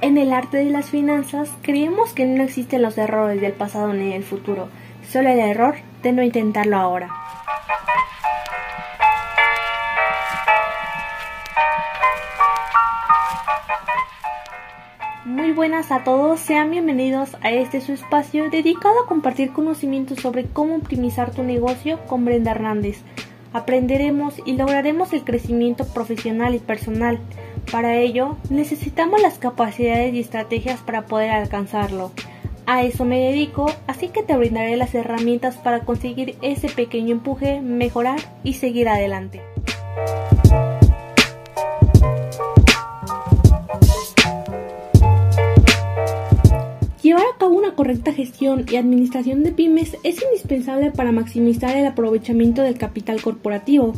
En el arte de las finanzas creemos que no existen los errores del pasado ni del futuro, solo el error de no intentarlo ahora. Muy buenas a todos, sean bienvenidos a este su espacio dedicado a compartir conocimientos sobre cómo optimizar tu negocio con Brenda Hernández. Aprenderemos y lograremos el crecimiento profesional y personal para ello, necesitamos las capacidades y estrategias para poder alcanzarlo. A eso me dedico, así que te brindaré las herramientas para conseguir ese pequeño empuje, mejorar y seguir adelante. Llevar a cabo una correcta gestión y administración de pymes es indispensable para maximizar el aprovechamiento del capital corporativo.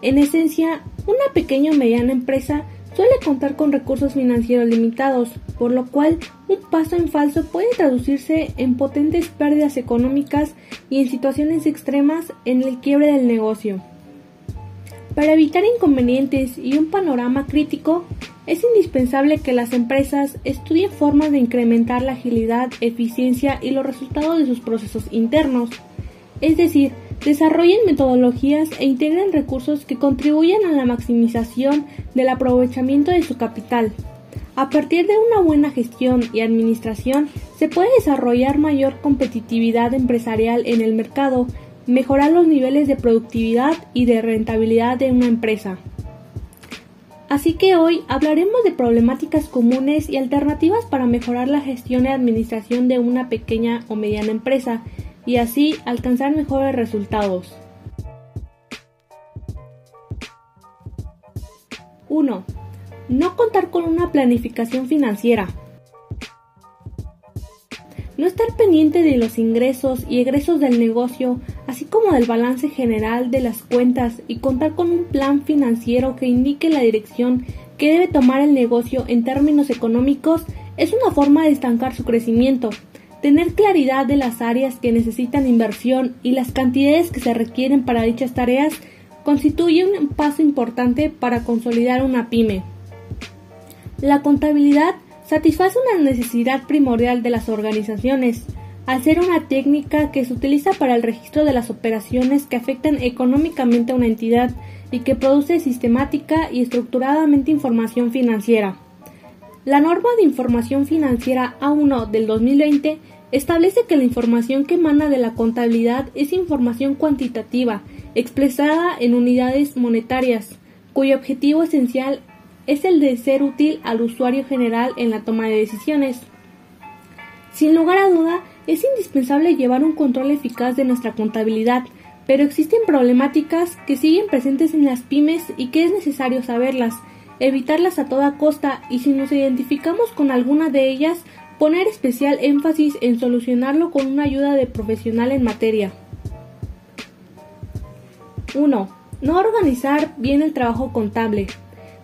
En esencia, una pequeña o mediana empresa suele contar con recursos financieros limitados, por lo cual un paso en falso puede traducirse en potentes pérdidas económicas y en situaciones extremas en el quiebre del negocio. Para evitar inconvenientes y un panorama crítico, es indispensable que las empresas estudien formas de incrementar la agilidad, eficiencia y los resultados de sus procesos internos, es decir, desarrollen metodologías e integren recursos que contribuyan a la maximización del aprovechamiento de su capital. A partir de una buena gestión y administración se puede desarrollar mayor competitividad empresarial en el mercado, mejorar los niveles de productividad y de rentabilidad de una empresa. Así que hoy hablaremos de problemáticas comunes y alternativas para mejorar la gestión y administración de una pequeña o mediana empresa y así alcanzar mejores resultados. 1. No contar con una planificación financiera. No estar pendiente de los ingresos y egresos del negocio, así como del balance general de las cuentas y contar con un plan financiero que indique la dirección que debe tomar el negocio en términos económicos es una forma de estancar su crecimiento Tener claridad de las áreas que necesitan inversión y las cantidades que se requieren para dichas tareas constituye un paso importante para consolidar una pyme. La contabilidad satisface una necesidad primordial de las organizaciones, al ser una técnica que se utiliza para el registro de las operaciones que afectan económicamente a una entidad y que produce sistemática y estructuradamente información financiera. La norma de información financiera A1 del 2020 establece que la información que emana de la contabilidad es información cuantitativa, expresada en unidades monetarias, cuyo objetivo esencial es el de ser útil al usuario general en la toma de decisiones. Sin lugar a duda, es indispensable llevar un control eficaz de nuestra contabilidad, pero existen problemáticas que siguen presentes en las pymes y que es necesario saberlas, evitarlas a toda costa y si nos identificamos con alguna de ellas, poner especial énfasis en solucionarlo con una ayuda de profesional en materia. 1. No organizar bien el trabajo contable.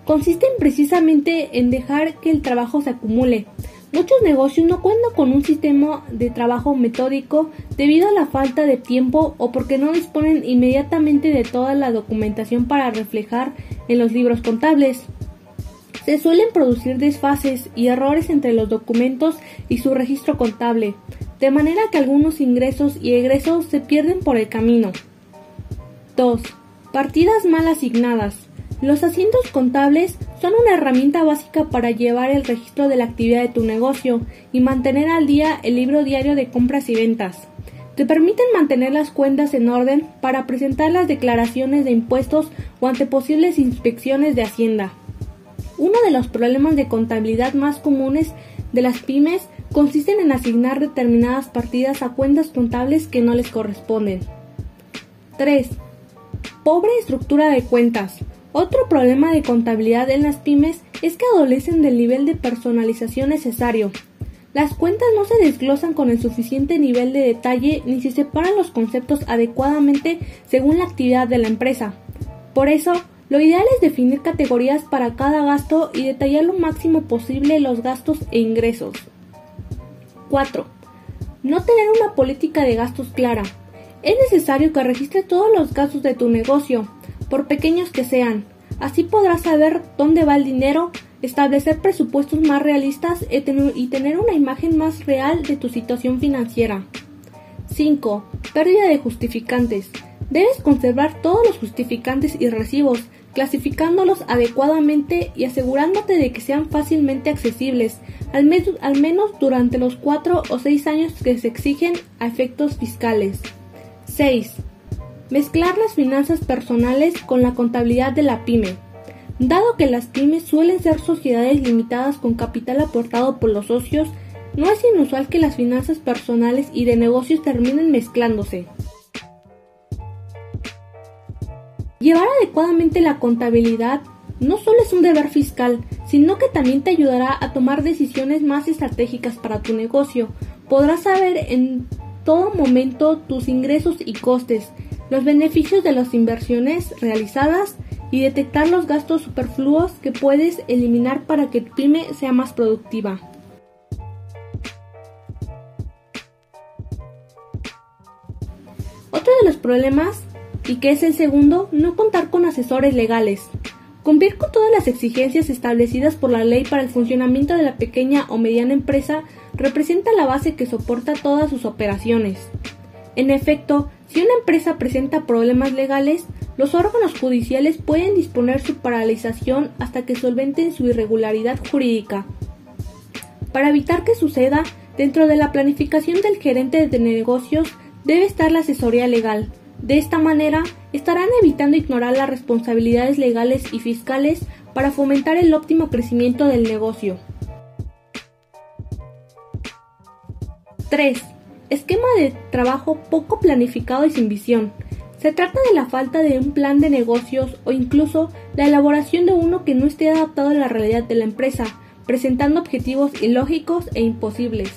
Consiste precisamente en dejar que el trabajo se acumule. Muchos negocios no cuentan con un sistema de trabajo metódico debido a la falta de tiempo o porque no disponen inmediatamente de toda la documentación para reflejar en los libros contables. Se suelen producir desfases y errores entre los documentos y su registro contable, de manera que algunos ingresos y egresos se pierden por el camino. 2. Partidas mal asignadas. Los asientos contables son una herramienta básica para llevar el registro de la actividad de tu negocio y mantener al día el libro diario de compras y ventas. Te permiten mantener las cuentas en orden para presentar las declaraciones de impuestos o ante posibles inspecciones de Hacienda. Uno de los problemas de contabilidad más comunes de las pymes consisten en asignar determinadas partidas a cuentas contables que no les corresponden. 3. Pobre estructura de cuentas. Otro problema de contabilidad en las pymes es que adolecen del nivel de personalización necesario. Las cuentas no se desglosan con el suficiente nivel de detalle ni se separan los conceptos adecuadamente según la actividad de la empresa. Por eso, lo ideal es definir categorías para cada gasto y detallar lo máximo posible los gastos e ingresos. 4. No tener una política de gastos clara. Es necesario que registre todos los gastos de tu negocio, por pequeños que sean. Así podrás saber dónde va el dinero, establecer presupuestos más realistas y tener una imagen más real de tu situación financiera. 5. Pérdida de justificantes. Debes conservar todos los justificantes y recibos, clasificándolos adecuadamente y asegurándote de que sean fácilmente accesibles, al, menos durante los 4 o 6 años que se exigen a efectos fiscales. 6. Mezclar las finanzas personales con la contabilidad de la pyme. Dado que las pymes suelen ser sociedades limitadas con capital aportado por los socios, no es inusual que las finanzas personales y de negocios terminen mezclándose. Llevar adecuadamente la contabilidad no solo es un deber fiscal, sino que también te ayudará a tomar decisiones más estratégicas para tu negocio. Podrás saber en todo momento tus ingresos y costes, los beneficios de las inversiones realizadas y detectar los gastos superfluos que puedes eliminar para que tu pyme sea más productiva. Otro de los problemas, y que es el segundo, no contar con asesores legales. Cumplir con todas las exigencias establecidas por la ley para el funcionamiento de la pequeña o mediana empresa representa la base que soporta todas sus operaciones. En efecto, si una empresa presenta problemas legales, los órganos judiciales pueden disponer su paralización hasta que solventen su irregularidad jurídica. Para evitar que suceda, dentro de la planificación del gerente de negocios debe estar la asesoría legal. De esta manera, estarán evitando ignorar las responsabilidades legales y fiscales para fomentar el óptimo crecimiento del negocio. 3. Esquema de trabajo poco planificado y sin visión. Se trata de la falta de un plan de negocios o incluso la elaboración de uno que no esté adaptado a la realidad de la empresa, presentando objetivos ilógicos e imposibles.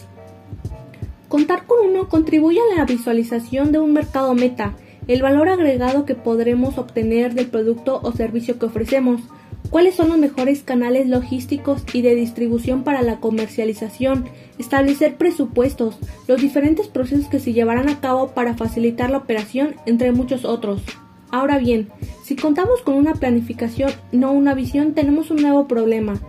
Contar con uno contribuye a la visualización de un mercado meta, el valor agregado que podremos obtener del producto o servicio que ofrecemos, cuáles son los mejores canales logísticos y de distribución para la comercialización, establecer presupuestos, los diferentes procesos que se llevarán a cabo para facilitar la operación, entre muchos otros. Ahora bien, si contamos con una planificación, no una visión, tenemos un nuevo problema.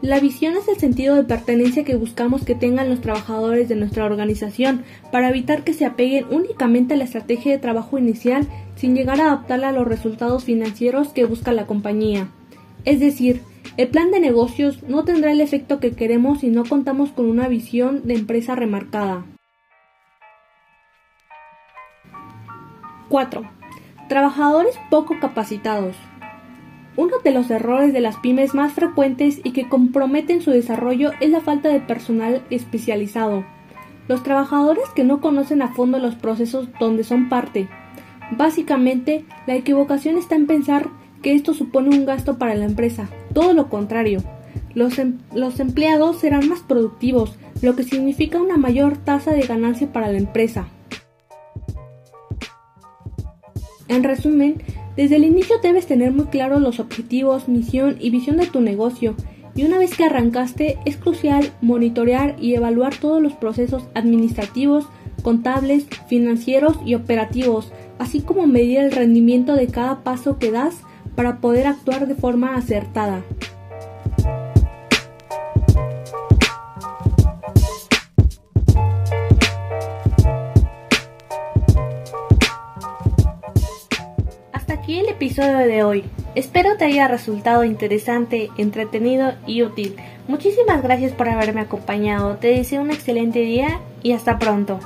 La visión es el sentido de pertenencia que buscamos que tengan los trabajadores de nuestra organización para evitar que se apeguen únicamente a la estrategia de trabajo inicial sin llegar a adaptarla a los resultados financieros que busca la compañía. Es decir, el plan de negocios no tendrá el efecto que queremos si no contamos con una visión de empresa remarcada. 4. Trabajadores poco capacitados. Uno de los errores de las pymes más frecuentes y que comprometen su desarrollo es la falta de personal especializado. Los trabajadores que no conocen a fondo los procesos donde son parte. Básicamente, la equivocación está en pensar que esto supone un gasto para la empresa. Todo lo contrario. Los, em, empleados serán más productivos, lo que significa una mayor tasa de ganancia para la empresa. En resumen, desde el inicio debes tener muy claros los objetivos, misión y visión de tu negocio. Y una vez que arrancaste, es crucial monitorear y evaluar todos los procesos administrativos, contables, financieros y operativos, así como medir el rendimiento de cada paso que das para poder actuar de forma acertada. Episodio de hoy. Espero te haya resultado interesante, entretenido y útil. Muchísimas gracias por haberme acompañado. Te deseo un excelente día y hasta pronto.